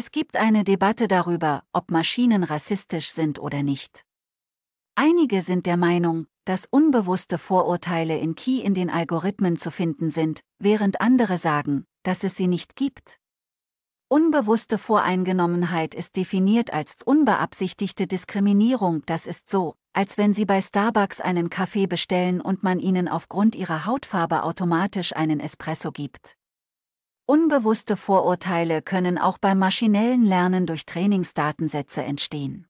Es gibt eine Debatte darüber, ob Maschinen rassistisch sind oder nicht. Einige sind der Meinung, dass unbewusste Vorurteile in Key in den Algorithmen zu finden sind, während andere sagen, dass es sie nicht gibt. Unbewusste Voreingenommenheit ist definiert als unbeabsichtigte Diskriminierung, das ist so, als wenn Sie bei Starbucks einen Kaffee bestellen und man Ihnen aufgrund Ihrer Hautfarbe automatisch einen Espresso gibt. Unbewusste Vorurteile können auch beim maschinellen Lernen durch Trainingsdatensätze entstehen.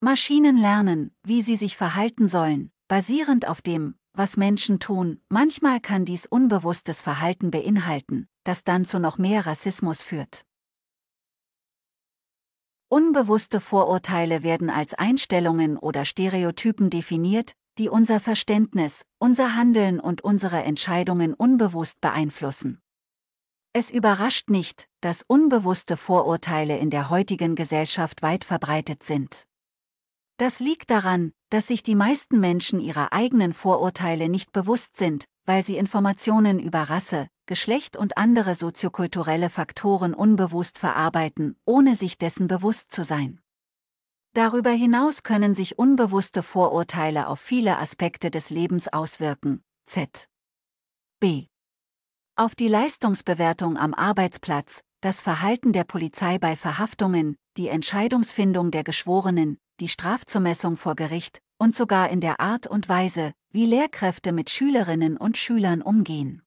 Maschinen lernen, wie sie sich verhalten sollen, basierend auf dem, was Menschen tun, manchmal kann dies unbewusstes Verhalten beinhalten, das dann zu noch mehr Rassismus führt. Unbewusste Vorurteile werden als Einstellungen oder Stereotypen definiert, die unser Verständnis, unser Handeln und unsere Entscheidungen unbewusst beeinflussen. Es überrascht nicht, dass unbewusste Vorurteile in der heutigen Gesellschaft weit verbreitet sind. Das liegt daran, dass sich die meisten Menschen ihrer eigenen Vorurteile nicht bewusst sind, weil sie Informationen über Rasse, Geschlecht und andere soziokulturelle Faktoren unbewusst verarbeiten, ohne sich dessen bewusst zu sein. Darüber hinaus können sich unbewusste Vorurteile auf viele Aspekte des Lebens auswirken. Z. B auf die Leistungsbewertung am Arbeitsplatz, das Verhalten der Polizei bei Verhaftungen, die Entscheidungsfindung der Geschworenen, die Strafzumessung vor Gericht und sogar in der Art und Weise, wie Lehrkräfte mit Schülerinnen und Schülern umgehen.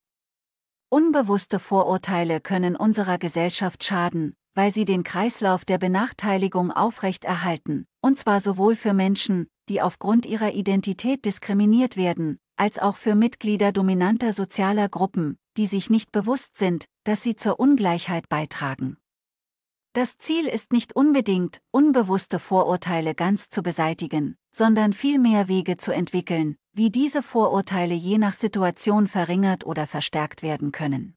Unbewusste Vorurteile können unserer Gesellschaft schaden, weil sie den Kreislauf der Benachteiligung aufrechterhalten, und zwar sowohl für Menschen, die aufgrund ihrer Identität diskriminiert werden, als auch für Mitglieder dominanter sozialer Gruppen, die sich nicht bewusst sind, dass sie zur Ungleichheit beitragen. Das Ziel ist nicht unbedingt, unbewusste Vorurteile ganz zu beseitigen, sondern vielmehr Wege zu entwickeln, wie diese Vorurteile je nach Situation verringert oder verstärkt werden können.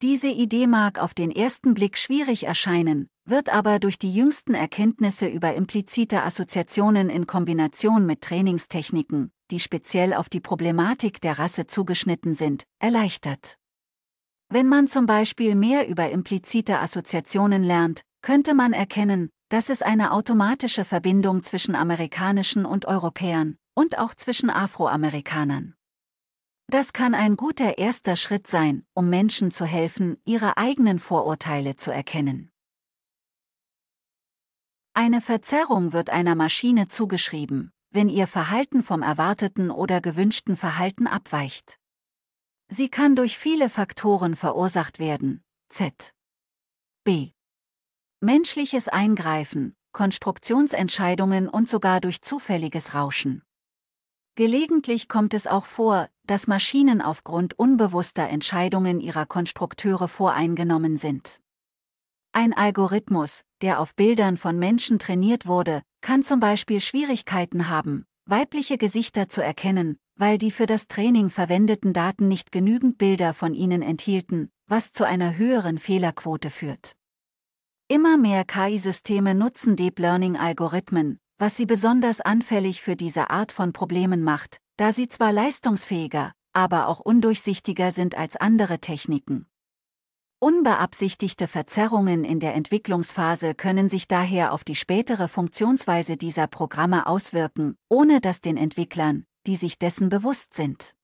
Diese Idee mag auf den ersten Blick schwierig erscheinen, wird aber durch die jüngsten Erkenntnisse über implizite Assoziationen in Kombination mit Trainingstechniken, die speziell auf die Problematik der Rasse zugeschnitten sind, erleichtert. Wenn man zum Beispiel mehr über implizite Assoziationen lernt, könnte man erkennen, dass es eine automatische Verbindung zwischen Amerikanischen und Europäern und auch zwischen Afroamerikanern. Das kann ein guter erster Schritt sein, um Menschen zu helfen, ihre eigenen Vorurteile zu erkennen. Eine Verzerrung wird einer Maschine zugeschrieben, wenn ihr Verhalten vom erwarteten oder gewünschten Verhalten abweicht. Sie kann durch viele Faktoren verursacht werden. Z. B. Menschliches Eingreifen, Konstruktionsentscheidungen und sogar durch zufälliges Rauschen. Gelegentlich kommt es auch vor, dass Maschinen aufgrund unbewusster Entscheidungen ihrer Konstrukteure voreingenommen sind. Ein Algorithmus, der auf Bildern von Menschen trainiert wurde, kann zum Beispiel Schwierigkeiten haben, weibliche Gesichter zu erkennen, weil die für das Training verwendeten Daten nicht genügend Bilder von ihnen enthielten, was zu einer höheren Fehlerquote führt. Immer mehr KI-Systeme nutzen Deep Learning-Algorithmen, was sie besonders anfällig für diese Art von Problemen macht, da sie zwar leistungsfähiger, aber auch undurchsichtiger sind als andere Techniken. Unbeabsichtigte Verzerrungen in der Entwicklungsphase können sich daher auf die spätere Funktionsweise dieser Programme auswirken, ohne dass den Entwicklern, die sich dessen bewusst sind.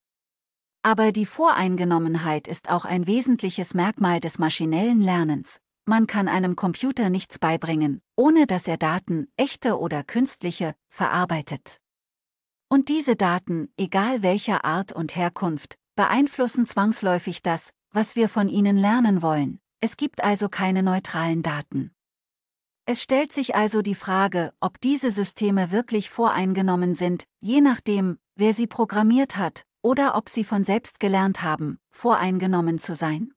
Aber die Voreingenommenheit ist auch ein wesentliches Merkmal des maschinellen Lernens. Man kann einem Computer nichts beibringen, ohne dass er Daten, echte oder künstliche, verarbeitet. Und diese Daten, egal welcher Art und Herkunft, beeinflussen zwangsläufig das, was wir von ihnen lernen wollen. Es gibt also keine neutralen Daten. Es stellt sich also die Frage, ob diese Systeme wirklich voreingenommen sind, je nachdem, wer sie programmiert hat, oder ob sie von selbst gelernt haben, voreingenommen zu sein.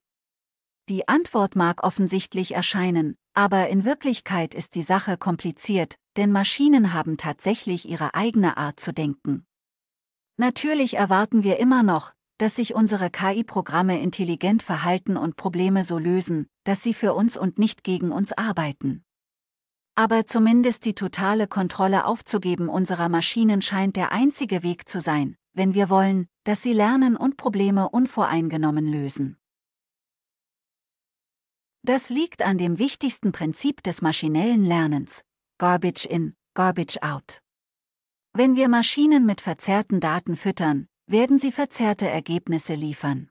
Die Antwort mag offensichtlich erscheinen, aber in Wirklichkeit ist die Sache kompliziert, denn Maschinen haben tatsächlich ihre eigene Art zu denken. Natürlich erwarten wir immer noch, dass sich unsere KI-Programme intelligent verhalten und Probleme so lösen, dass sie für uns und nicht gegen uns arbeiten. Aber zumindest die totale Kontrolle aufzugeben unserer Maschinen scheint der einzige Weg zu sein, wenn wir wollen, dass sie lernen und Probleme unvoreingenommen lösen. Das liegt an dem wichtigsten Prinzip des maschinellen Lernens, Garbage in, Garbage out. Wenn wir Maschinen mit verzerrten Daten füttern, werden sie verzerrte Ergebnisse liefern.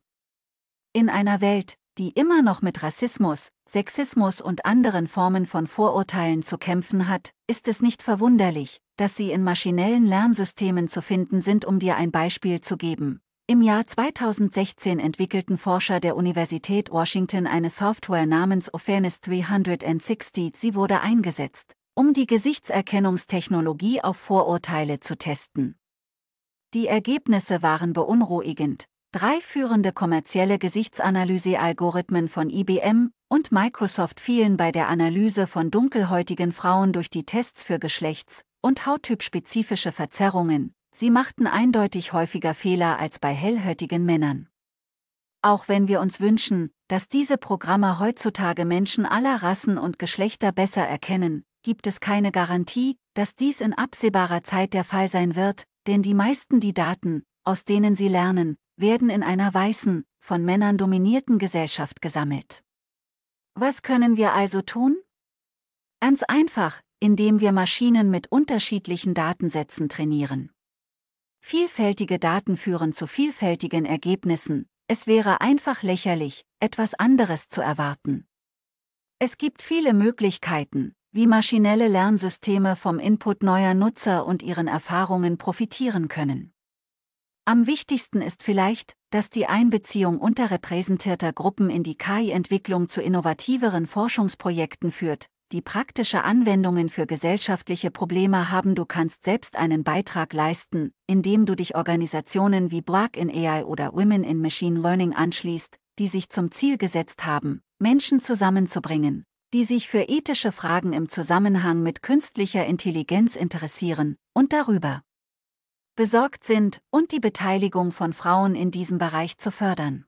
In einer Welt, die immer noch mit Rassismus, Sexismus und anderen Formen von Vorurteilen zu kämpfen hat, ist es nicht verwunderlich, dass sie in maschinellen Lernsystemen zu finden sind, um dir ein Beispiel zu geben. Im Jahr 2016 entwickelten Forscher der Universität Washington eine Software namens Ophanis 360. Sie wurde eingesetzt, um die Gesichtserkennungstechnologie auf Vorurteile zu testen. Die Ergebnisse waren beunruhigend. Drei führende kommerzielle Gesichtsanalyse-Algorithmen von IBM und Microsoft fielen bei der Analyse von dunkelhäutigen Frauen durch die Tests für Geschlechts- und hauttypspezifische Verzerrungen, Sie machten eindeutig häufiger Fehler als bei hellhäutigen Männern. Auch wenn wir uns wünschen, dass diese Programme heutzutage Menschen aller Rassen und Geschlechter besser erkennen, gibt es keine Garantie, dass dies in absehbarer Zeit der Fall sein wird, denn die meisten die Daten, aus denen sie lernen, werden in einer weißen, von Männern dominierten Gesellschaft gesammelt. Was können wir also tun? Ganz einfach, indem wir Maschinen mit unterschiedlichen Datensätzen trainieren. Vielfältige Daten führen zu vielfältigen Ergebnissen, es wäre einfach lächerlich, etwas anderes zu erwarten. Es gibt viele Möglichkeiten, wie maschinelle Lernsysteme vom Input neuer Nutzer und ihren Erfahrungen profitieren können. Am wichtigsten ist vielleicht, dass die Einbeziehung unterrepräsentierter Gruppen in die KI-Entwicklung zu innovativeren Forschungsprojekten führt, die praktische Anwendungen für gesellschaftliche Probleme haben. Du kannst selbst einen Beitrag leisten, indem du dich Organisationen wie Black in AI oder Women in Machine Learning anschließt, die sich zum Ziel gesetzt haben, Menschen zusammenzubringen, die sich für ethische Fragen im Zusammenhang mit künstlicher Intelligenz interessieren und darüber besorgt sind und die Beteiligung von Frauen in diesem Bereich zu fördern.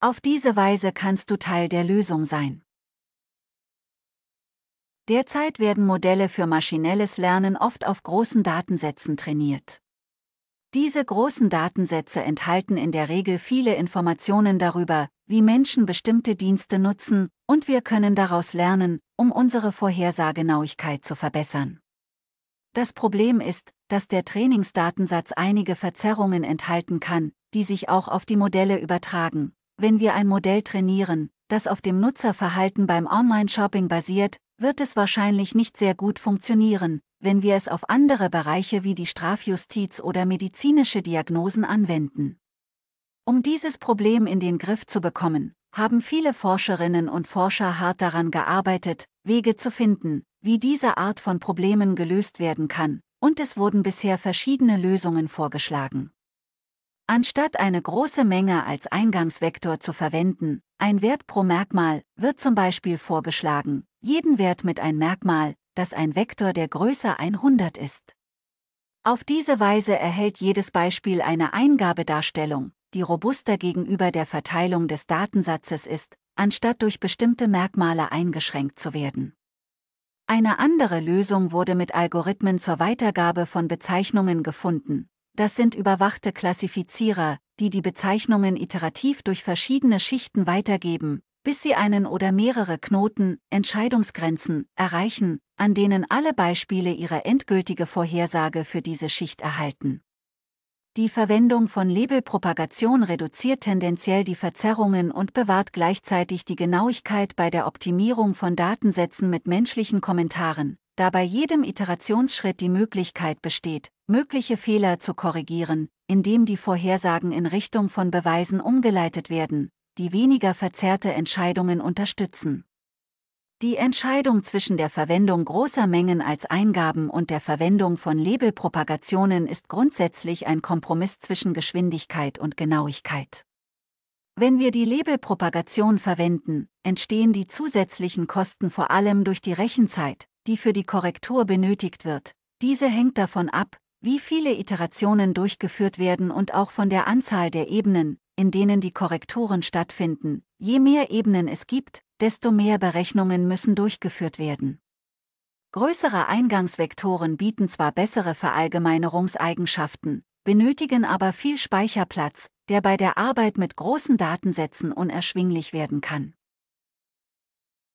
Auf diese Weise kannst du Teil der Lösung sein. Derzeit werden Modelle für maschinelles Lernen oft auf großen Datensätzen trainiert. Diese großen Datensätze enthalten in der Regel viele Informationen darüber, wie Menschen bestimmte Dienste nutzen, und wir können daraus lernen, um unsere Vorhersagenauigkeit zu verbessern. Das Problem ist, dass der Trainingsdatensatz einige Verzerrungen enthalten kann, die sich auch auf die Modelle übertragen. Wenn wir ein Modell trainieren, das auf dem Nutzerverhalten beim Online-Shopping basiert, wird es wahrscheinlich nicht sehr gut funktionieren, wenn wir es auf andere Bereiche wie die Strafjustiz oder medizinische Diagnosen anwenden. Um dieses Problem in den Griff zu bekommen, haben viele Forscherinnen und Forscher hart daran gearbeitet, Wege zu finden, wie diese Art von Problemen gelöst werden kann, und es wurden bisher verschiedene Lösungen vorgeschlagen. Anstatt eine große Menge als Eingangsvektor zu verwenden, ein Wert pro Merkmal, wird zum Beispiel vorgeschlagen, jeden Wert mit ein Merkmal, das ein Vektor der Größe 100 ist. Auf diese Weise erhält jedes Beispiel eine Eingabedarstellung, die robuster gegenüber der Verteilung des Datensatzes ist, anstatt durch bestimmte Merkmale eingeschränkt zu werden. Eine andere Lösung wurde mit Algorithmen zur Weitergabe von Bezeichnungen gefunden. Das sind überwachte Klassifizierer, die die Bezeichnungen iterativ durch verschiedene Schichten weitergeben, bis sie einen oder mehrere Knoten, Entscheidungsgrenzen, erreichen, an denen alle Beispiele ihre endgültige Vorhersage für diese Schicht erhalten. Die Verwendung von Labelpropagation reduziert tendenziell die Verzerrungen und bewahrt gleichzeitig die Genauigkeit bei der Optimierung von Datensätzen mit menschlichen Kommentaren, da bei jedem Iterationsschritt die Möglichkeit besteht, mögliche Fehler zu korrigieren, indem die Vorhersagen in Richtung von Beweisen umgeleitet werden, die weniger verzerrte Entscheidungen unterstützen. Die Entscheidung zwischen der Verwendung großer Mengen als Eingaben und der Verwendung von Labelpropagationen ist grundsätzlich ein Kompromiss zwischen Geschwindigkeit und Genauigkeit. Wenn wir die Labelpropagation verwenden, entstehen die zusätzlichen Kosten vor allem durch die Rechenzeit, die für die Korrektur benötigt wird. Diese hängt davon ab, wie viele Iterationen durchgeführt werden und auch von der Anzahl der Ebenen, in denen die Korrekturen stattfinden. Je mehr Ebenen es gibt, desto mehr Berechnungen müssen durchgeführt werden. Größere Eingangsvektoren bieten zwar bessere Verallgemeinerungseigenschaften, benötigen aber viel Speicherplatz, der bei der Arbeit mit großen Datensätzen unerschwinglich werden kann.